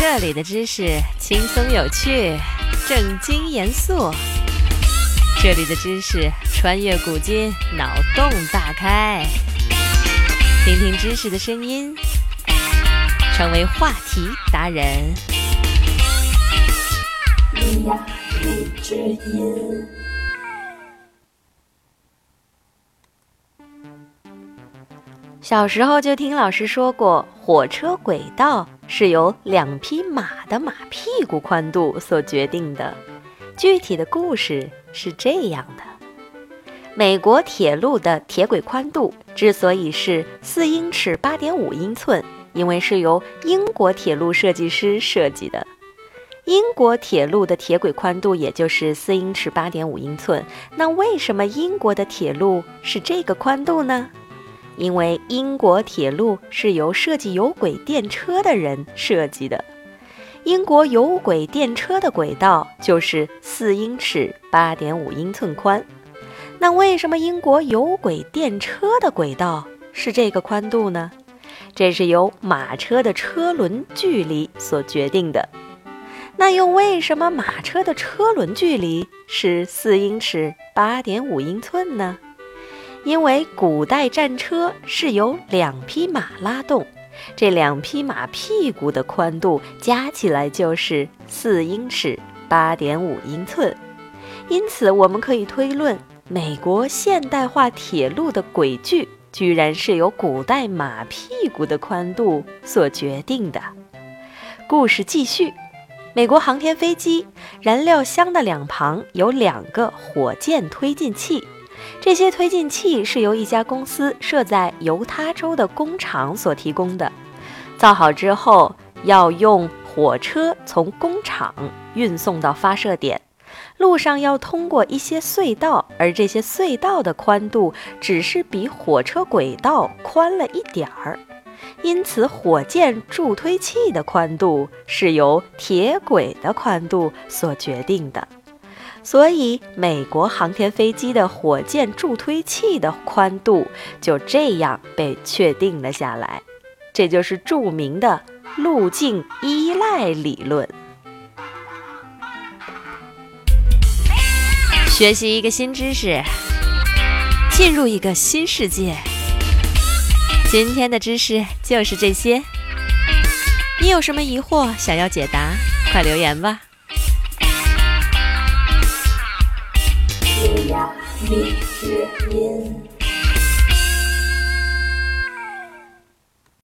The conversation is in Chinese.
这里的知识轻松有趣，正经严肃。这里的知识穿越古今，脑洞大开。听听知识的声音，成为话题达人。小时候就听老师说过，火车轨道是由两匹马的马屁股宽度所决定的。具体的故事是这样的：美国铁路的铁轨宽度之所以是四英尺八点五英寸，因为是由英国铁路设计师设计的。英国铁路的铁轨宽度也就是四英尺八点五英寸。那为什么英国的铁路是这个宽度呢？因为英国铁路是由设计有轨电车的人设计的，英国有轨电车的轨道就是四英尺八点五英寸宽。那为什么英国有轨电车的轨道是这个宽度呢？这是由马车的车轮距离所决定的。那又为什么马车的车轮距离是四英尺八点五英寸呢？因为古代战车是由两匹马拉动，这两匹马屁股的宽度加起来就是四英尺八点五英寸，因此我们可以推论，美国现代化铁路的轨距居然是由古代马屁股的宽度所决定的。故事继续，美国航天飞机燃料箱的两旁有两个火箭推进器。这些推进器是由一家公司设在犹他州的工厂所提供的。造好之后，要用火车从工厂运送到发射点，路上要通过一些隧道，而这些隧道的宽度只是比火车轨道宽了一点儿，因此火箭助推器的宽度是由铁轨的宽度所决定的。所以，美国航天飞机的火箭助推器的宽度就这样被确定了下来，这就是著名的路径依赖理论。学习一个新知识，进入一个新世界。今天的知识就是这些，你有什么疑惑想要解答，快留言吧。米之音。